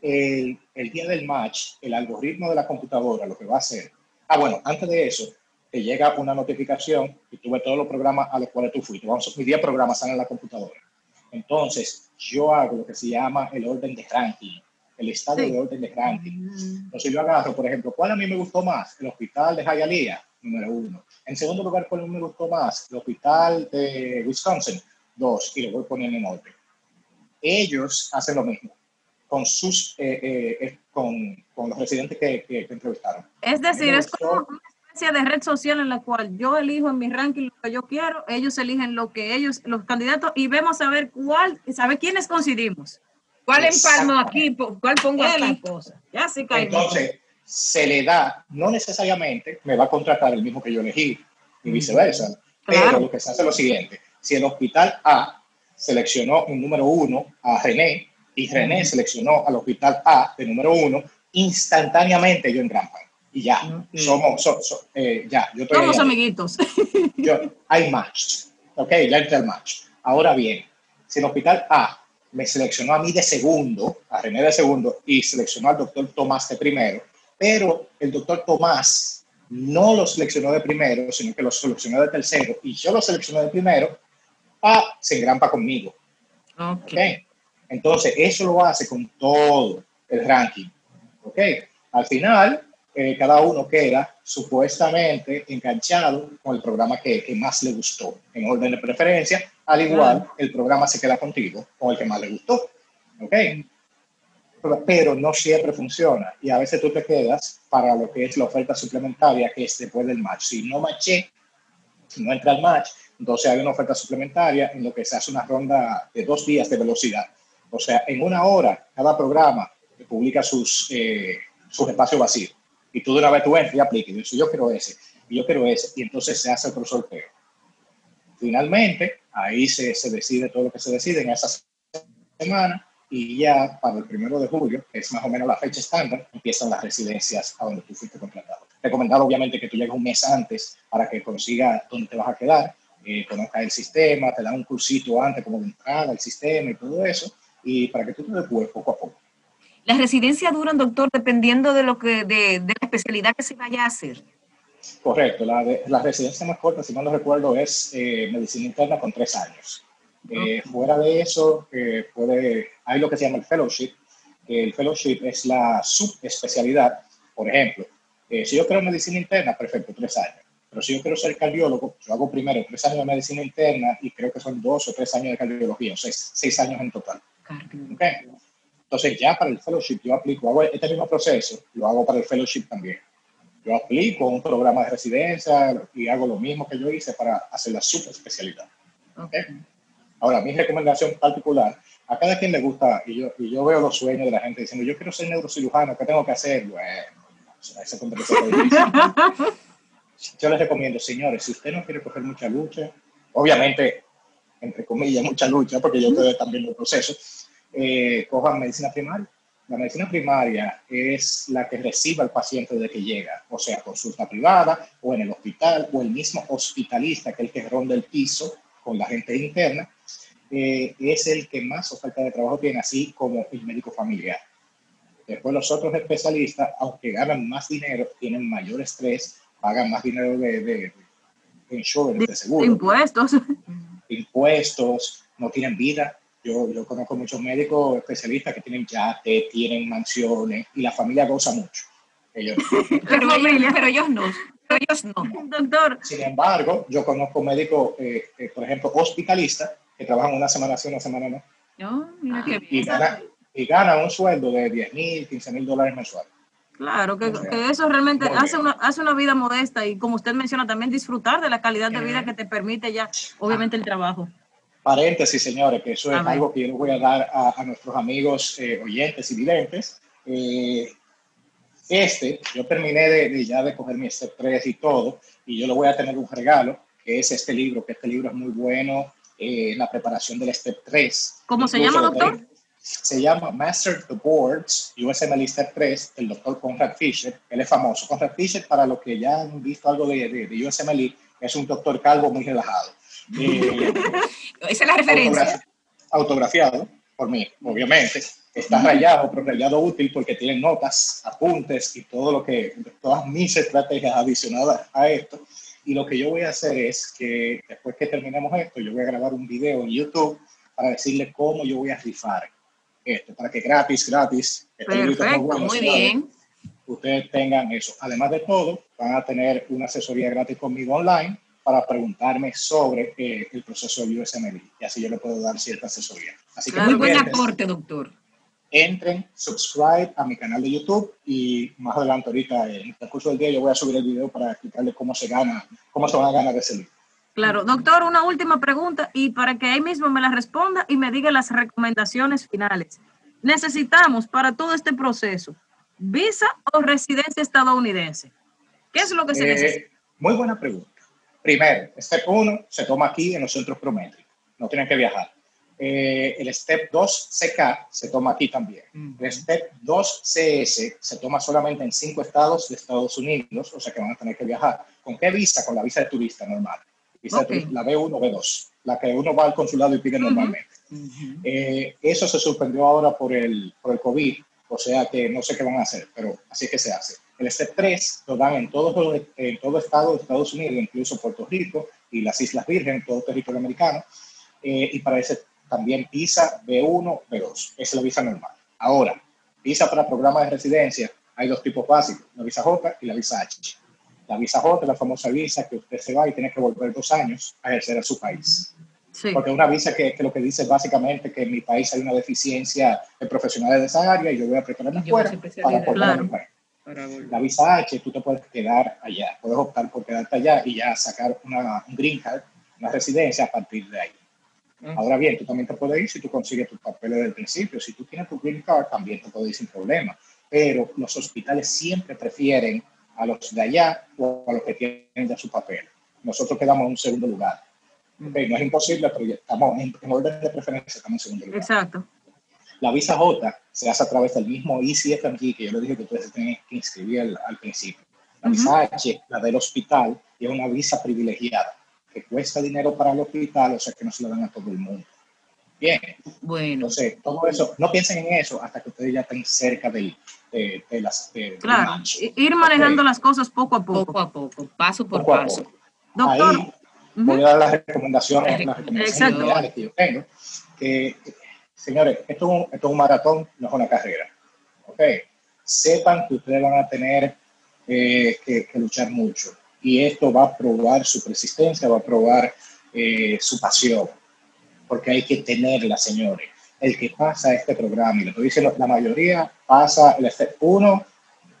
El, el día del match, el algoritmo de la computadora lo que va a hacer. Ah, bueno, antes de eso, te llega una notificación y tú ves todos los programas a los cuales tú fuiste. Vamos, mis 10 programas están en la computadora. Entonces, yo hago lo que se llama el orden de ranking, el estado Sí. de orden de ranking. Mm, Entonces yo agarro, por ejemplo, ¿cuál a mí me gustó más? El hospital de Hialeah, número uno. En segundo lugar, ¿cuál me gustó más? El hospital de Wisconsin, dos, y lo voy poniendo en orden. Ellos hacen lo mismo con sus, eh, eh, eh, con, con los residentes que, que, que entrevistaron. Es decir, es como. Especie de red social en la cual yo elijo en mi ranking lo que yo quiero, ellos eligen lo que ellos, los candidatos, y vemos a ver cuál, saber quiénes coincidimos. ¿Cuál empalmo aquí? ¿Cuál pongo la aquí? cosa. Ya sí. Entonces, se le da, no necesariamente me va a contratar el mismo que yo elegí, y viceversa. Claro. Pero lo que se hace es lo siguiente: si el hospital A seleccionó un número uno a René y René seleccionó al hospital A de número uno, instantáneamente ellos engrampan. Y ya, somos, so- so- eh, ya, yo estoy Somos ahí. amiguitos. Yo- hay match. Ok, ya entré al match. Ahora bien, si el hospital A me seleccionó a mí de segundo, a René de segundo, y seleccionó al doctor Tomás de primero, pero el doctor Tomás no lo seleccionó de primero, sino que lo seleccionó de tercero, y yo lo seleccioné de primero, A se engrampa conmigo. Ok. ¿ok? Entonces, eso lo hace con todo el ranking. ¿ok? Al final, eh, cada uno queda supuestamente enganchado con el programa que, que más le gustó, en orden de preferencia. Al igual, el programa se queda contigo con el que más le gustó. ¿ok? Pero, pero no siempre funciona y a veces tú te quedas para lo que es la oferta suplementaria que es después del match. Si no matché, si no entra al match, entonces hay una oferta suplementaria en lo que se hace una ronda de dos días de velocidad. O sea, en una hora cada programa publica sus, eh, sus espacios vacíos. Y tú de una vez tú entras y aplicas. Y yo quiero ese. y yo quiero ese, y entonces se hace otro sorteo. Finalmente, ahí se, se decide todo lo que se decide en esa semana y ya para el primero de julio, que es más o menos la fecha estándar, empiezan las residencias a donde tú fuiste contratado. Recomendado obviamente que tú llegues un mes antes para que consigas dónde te vas a quedar, eh, el sistema, te dan un cursito antes como de entrada al sistema y todo eso, y para que tú te después poco a poco. Las residencias duran, doctor, dependiendo de lo que de, de la especialidad que se vaya a hacer. Correcto, la, de- la residencia más corta, si no lo recuerdo, es eh, medicina interna con tres años. Eh, Fuera de eso, eh, puede, hay lo que se llama el fellowship, el fellowship es la subespecialidad. Por ejemplo, eh, si yo quiero medicina interna, perfecto, tres años. Pero si yo quiero ser cardiólogo, yo hago primero tres años de medicina interna y creo que son dos o tres años de cardiología, o sea, seis, seis años en total. Cardio. Entonces, ya para el fellowship, yo aplico, hago este mismo proceso, lo hago para el fellowship también. Yo aplico un programa de residencia y hago lo mismo que yo hice para hacer la subespecialidad. Ok. Ahora, mi recomendación particular, a cada quien le gusta, y yo, y yo veo los sueños de la gente diciendo, yo quiero ser neurocirujano, ¿qué tengo que hacer? Bueno, o sea, ese conversación es difícil. Yo les recomiendo, señores, si usted no quiere coger mucha lucha, obviamente, entre comillas, mucha lucha, porque yo estoy también en el proceso, eh, cojan medicina primaria. La medicina primaria es la que recibe al paciente desde que llega, o sea, consulta privada o en el hospital, o el mismo hospitalista, que es el que ronda el piso con la gente interna, eh, es el que más oferta de trabajo tiene, así como el médico familiar. Después los otros especialistas, aunque ganan más dinero, tienen mayor estrés, pagan más dinero de, de, de insurance, de seguro Impuestos. impuestos, no tienen vida. Yo, yo conozco muchos médicos especialistas que tienen yate, tienen mansiones y la familia goza mucho. Ellos. Pero, familia. ellos, pero ellos no. Pero ellos no. Doctor, Sin embargo, yo conozco médicos, eh, eh, por ejemplo, hospitalistas que trabajan una semana sí, una semana no, No, mira qué y ganan, y ganan un sueldo de 10 mil, 15 mil dólares mensuales. claro, que, que eso realmente hace una, hace una vida modesta y como usted menciona, también disfrutar de la calidad de vida que te permite ya, obviamente, el trabajo. Paréntesis, señores, que eso es A ver. algo que yo les voy a dar a, a nuestros amigos eh, oyentes y videntes. Eh, este, yo terminé de, de ya de coger mi step 3 y todo, y yo le voy a tener un regalo, que es este libro, que este libro es muy bueno eh, en la preparación del step 3. ¿Cómo se llama, doctor? tengo- Se llama Master the Boards, USMLE Step 3, del doctor Conrad Fisher. Él es famoso. Conrad Fisher, para los que ya han visto algo de, de, de USMLE, es un doctor calvo muy relajado. Eh, Esa es la referencia. autografi- autografiado por mí, obviamente. Está rayado, pero rayado útil porque tiene notas, apuntes y todo lo que, todas mis estrategias adicionadas a esto. Y lo que yo voy a hacer es que después que terminemos esto, yo voy a grabar un video en YouTube para decirle cómo yo voy a rifar esto, para que gratis, gratis, este Perfecto, bueno, Muy bien. ustedes tengan eso. Además de todo, van a tener una asesoría gratis conmigo online para preguntarme sobre eh, el proceso de USMLE y así yo le puedo dar cierta asesoría. Así que Claro, Muy buen pendientes, aporte, doctor. entren, subscribe a mi canal de YouTube y más adelante ahorita en el curso del día yo voy a subir el video para explicarles cómo se gana, cómo se van a ganar ese libro. Claro, doctor, una última pregunta y para que ahí mismo me la responda y me diga las recomendaciones finales. Necesitamos para todo este proceso visa o residencia estadounidense. ¿Qué es lo que se Eh, necesita? muy buena pregunta. Primero, step 1 se toma aquí en los centros prométricos, no tienen que viajar. Eh, el step 2 CK se toma aquí también. El step 2 CS se toma solamente en cinco estados de Estados Unidos, o sea que van a tener que viajar. ¿Con qué visa? Con la visa de turista normal. Visa de Ok. turista, la B1, B2, la que uno va al consulado y pide normalmente. Eh, eso se suspendió ahora por el, por el COVID, o sea que no sé qué van a hacer, pero así es que se hace. El step 3 lo dan en todo, en todo estado de Estados Unidos, incluso Puerto Rico y las Islas Vírgenes, todo territorio americano, eh, y para ese también visa B1, B2, esa es la visa normal. Ahora, visa para programas de residencia, hay dos tipos básicos, la visa J y la visa H. La visa J es la famosa visa que usted se va y tiene que volver dos años a ejercer a su país. Sí, Porque es una visa que, que lo que dice es básicamente que en mi país hay una deficiencia de profesionales de esa área y yo voy a prepararme Yo voy a afuera hacer para a Claro. mi país. La visa H, tú te puedes quedar allá, puedes optar por quedarte allá y ya sacar una, un green card, una residencia a partir de ahí. Ahora bien, tú también te puedes ir si tú consigues tus papeles del principio. Si tú tienes tu green card, también te puedes ir sin problema. Pero los hospitales siempre prefieren a los de allá o a los que tienen ya su papel. Nosotros quedamos en un segundo lugar. Ok, No es imposible, pero estamos en, en orden de preferencia, estamos en segundo lugar. Exacto. La visa J se hace a través del mismo ECFMG que yo les dije que ustedes tienen que inscribir al, al principio. La visa H, la del hospital, es una visa privilegiada que cuesta dinero para el hospital, o sea que no se la dan a todo el mundo. Bien, Bueno, entonces todo eso, no piensen en eso hasta que ustedes ya estén cerca del, de, de las... de- del Claro. I- Ir manejando Ok. las cosas poco a poco. poco a poco, paso por Poco paso. poco. Doctor, Ahí voy a dar las recomendaciones, las Exacto. recomendaciones generales que yo tengo. Que, señores, esto es, un, maratón, no es una carrera. ¿ok? Sepan que ustedes van a tener eh, que, que luchar mucho. Y esto va a probar su persistencia, va a probar eh, su pasión. Porque hay que tenerla, señores. El que pasa este programa, y lo estoy diciendo, la mayoría pasa el step 1,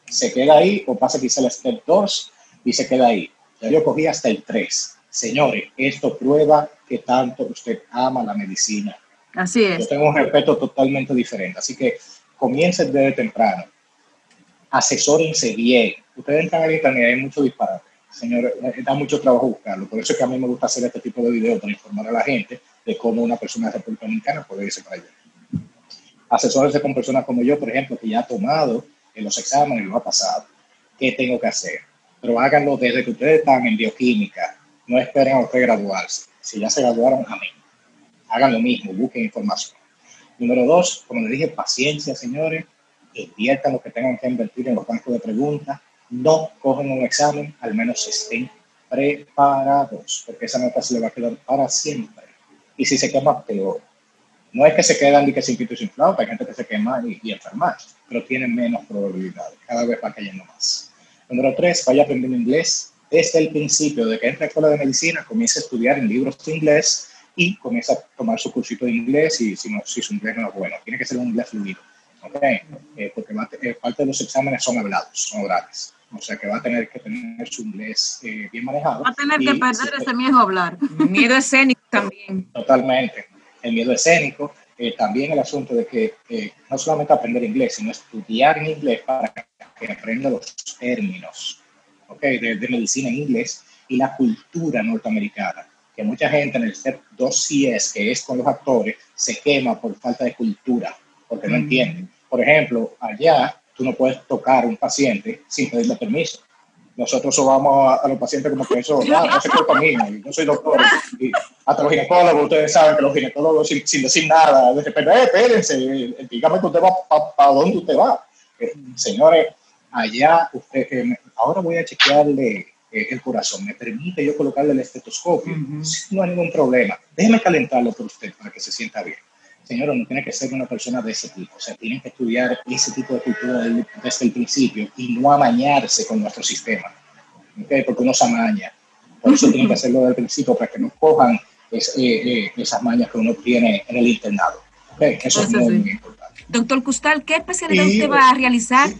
se queda ahí, o pasa quizá el step 2 y se queda ahí. Ya yo cogí hasta el 3. Señores, esto prueba que tanto usted ama la medicina. Así es. tengo un respeto totalmente diferente. Así que comiencen desde temprano. Asesórense bien. Ustedes entran al internet, hay mucho disparate. Señores, eh, da mucho trabajo buscarlo. Por eso es que a mí me gusta hacer este tipo de videos para informar a la gente de cómo una persona de República Dominicana puede irse para allá. Asesórense con personas como yo, por ejemplo, que ya ha tomado en los exámenes y lo ha pasado. ¿Qué tengo que hacer? Pero háganlo desde que ustedes están en bioquímica. No esperen a usted graduarse. Si ya se graduaron, amén hagan lo mismo, busquen información. Número dos, como les dije, paciencia, señores, inviertan lo que tengan que invertir en los bancos de preguntas, no cogen un examen, al menos estén preparados, porque esa nota se le va a quedar para siempre. Y si se quema, peor. No es que se quedan ni que sin pito y sin flauta, hay gente que se quema y, y enferma, pero tienen menos probabilidades, cada vez va cayendo más. Número tres, vaya aprendiendo inglés desde el principio, de que entre a la escuela de medicina, comience a estudiar en libros de inglés y comienza a tomar su cursito de inglés y si, no, si su inglés no es bueno, tiene que ser un inglés fluido, ¿ok? Eh, porque va eh, parte de los exámenes son hablados, son orales, o sea que va a tener que tener su inglés eh, bien manejado. Va a tener y que perder ese miedo a hablar. Miedo escénico también. Totalmente. El miedo escénico, eh, también el asunto de que eh, no solamente aprender inglés, sino estudiar en inglés para que aprenda los términos ¿ok? de, de medicina en inglés y la cultura norteamericana. Que mucha gente en el step 2 CS, que es con los actores, se quema por falta de cultura, porque no Mm. entienden. Por ejemplo, allá tú no puedes tocar a un paciente sin pedirle permiso. Nosotros sobamos a, a los pacientes como que eso, ah, no se culpa mía, yo soy doctor. Y hasta los ginecólogos, ustedes saben que los ginecólogos sin, sin decir nada, de repente, eh, espérense, eh, dígame que usted va, para dónde usted va. Eh, señores, allá, usted, eh, ahora voy a chequearle eh, el corazón, ¿me permite yo colocarle el estetoscopio? Ujú. Sí, No hay ningún problema, déjeme calentarlo por usted para que se sienta bien. Señora, no tiene que ser una persona de ese tipo, o sea, tienen que estudiar ese tipo de cultura desde el principio y no amañarse con nuestro sistema, ¿ok? porque uno se amaña. Por eso tienen que hacerlo desde el principio para que no cojan es- eh, eh, esas mañas que uno tiene en el internado. ¿ok? Eso es Eso muy, sí. muy importante. Doctor Custal, ¿qué especialidad Sí, usted va a sí. realizar?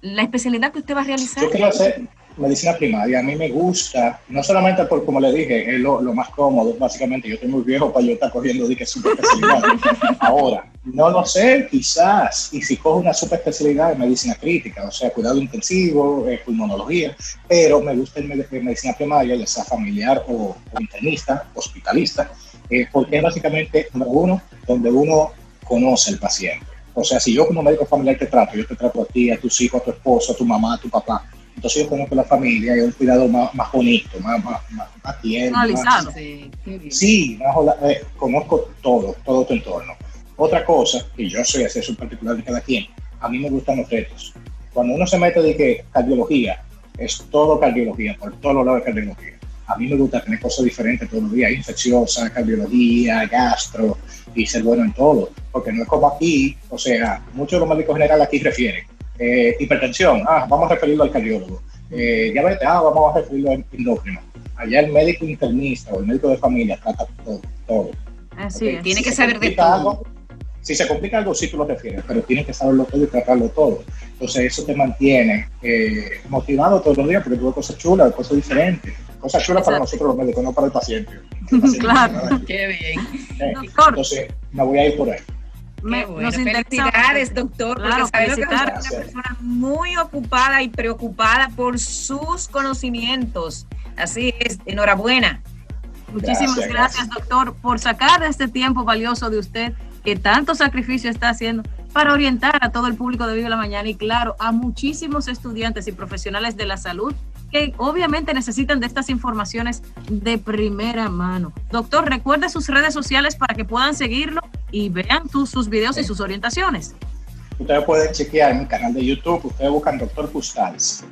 La especialidad que usted va a realizar. Yo quiero hacer medicina primaria. A mí me gusta, no solamente por, como le dije, es lo, lo más cómodo, básicamente. Yo estoy muy viejo para yo estar cogiendo de que super especialidad. Ahora, no lo sé, quizás. Y si cojo una super especialidad en medicina crítica, o sea, cuidado intensivo, eh, pulmonología, pero me gusta el med- medicina primaria, ya sea familiar o, o internista, hospitalista, eh, porque es básicamente, número uno, donde uno conoce al paciente. O sea, si yo como médico familiar te trato, yo te trato a ti, a tus hijos, a tu esposo, a tu mamá, a tu papá. Entonces yo conozco la familia y un cuidado más, más bonito, más, más, más, más tierno. Analizado. Sí, más eh, conozco todo, todo tu entorno. Otra cosa, y yo soy así, es un particular de cada quien, a mí me gustan los retos. Cuando uno se mete de que cardiología, es todo cardiología, por todos los lados de cardiología. A mí me gusta tener cosas diferentes todos los días, infecciosa, cardiología, gastro, y ser bueno en todo. Porque no es como aquí, o sea, muchos de los médicos generales aquí refieren. Eh, hipertensión, ah, vamos a referirlo al cardiólogo. Eh, diabetes, ah, vamos a referirlo al endocrino. Allá el médico internista o el médico de familia trata todo. todo. Así Ok, es. Tiene si que se saber de complica todo. algo- si se complica algo, sí tú lo refieres, pero tienes que saberlo todo y tratarlo todo. Entonces eso te mantiene eh, motivado todos los días porque tú ves cosas chulas, cosas diferentes. Cosas chulas para nosotros los médicos, no para el paciente. El paciente Claro. Qué bien. Eh, Entonces me voy a ir por ahí. Me- Qué bueno. nos Felicidades, doctor, Claro, porque sabemos que usted felicitar. es una persona muy ocupada y preocupada por sus conocimientos. Así es, enhorabuena. Muchísimas Gracias, gracias, doctor, por sacar este tiempo valioso de usted que tanto sacrificio está haciendo para orientar a todo el público de Vive la Mañana y claro, a muchísimos estudiantes y profesionales de la salud que obviamente necesitan de estas informaciones de primera mano. Doctor, recuerde sus redes sociales para que puedan seguirlo y vean tus- sus videos y sus orientaciones. Ustedes pueden chequear en mi canal de YouTube, ustedes buscan Doctor Custals,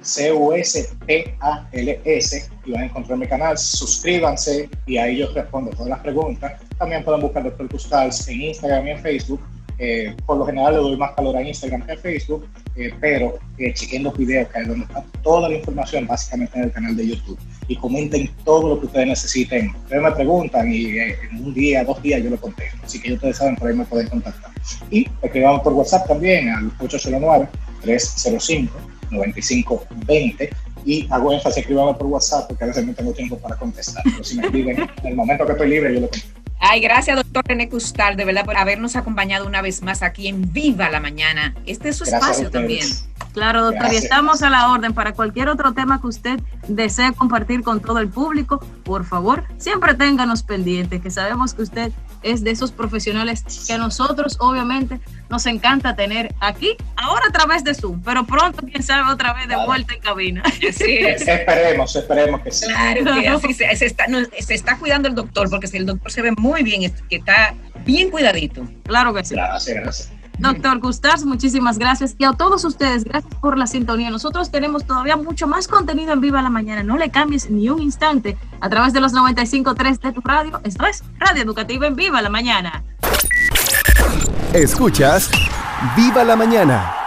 C-U-S-T-A-L-S, y van a encontrar mi canal, suscríbanse y ahí yo respondo todas las preguntas. También pueden buscar Doctor Custals en Instagram y en Facebook. Eh, por lo general le doy más calor a Instagram que a Facebook, eh, pero eh, chequen los videos, que es donde está toda la información básicamente en el canal de YouTube. Y comenten todo lo que ustedes necesiten. Ustedes me preguntan y en un día, dos días yo lo contesto. Así que ustedes saben, por ahí me pueden contactar. Y escribamos por WhatsApp también al 809-305-9520. Y hago énfasis, escribamos por WhatsApp porque a veces no tengo tiempo para contestar. Pero si me escriben en el momento que estoy libre, yo lo contesto. Ay, gracias, doctor René Custal, de verdad, por habernos acompañado una vez más aquí en Viva la Mañana. Este es su Gracias espacio también. Claro, doctor, y estamos a la orden para cualquier otro tema que usted desee compartir con todo el público. Por favor, siempre ténganos pendientes, que sabemos que usted es de esos profesionales que a nosotros, obviamente, nos encanta tener aquí, ahora a través de Zoom, pero pronto, quién sabe, otra vez de Claro. vuelta en cabina. Es. Esperemos, esperemos que sí. Claro que así se, se está, no, se está cuidando el doctor, porque si el doctor se ve muy bien, que está bien cuidadito. Claro que sí. Gracias, gracias. Doctor Gustars, muchísimas gracias. Y a todos ustedes, gracias por la sintonía. Nosotros tenemos todavía mucho más contenido en Viva la Mañana. No le cambies ni un instante a través de los 95.3 de tu radio. Esto es Radio Educativa en Viva la Mañana. Escuchas Viva la Mañana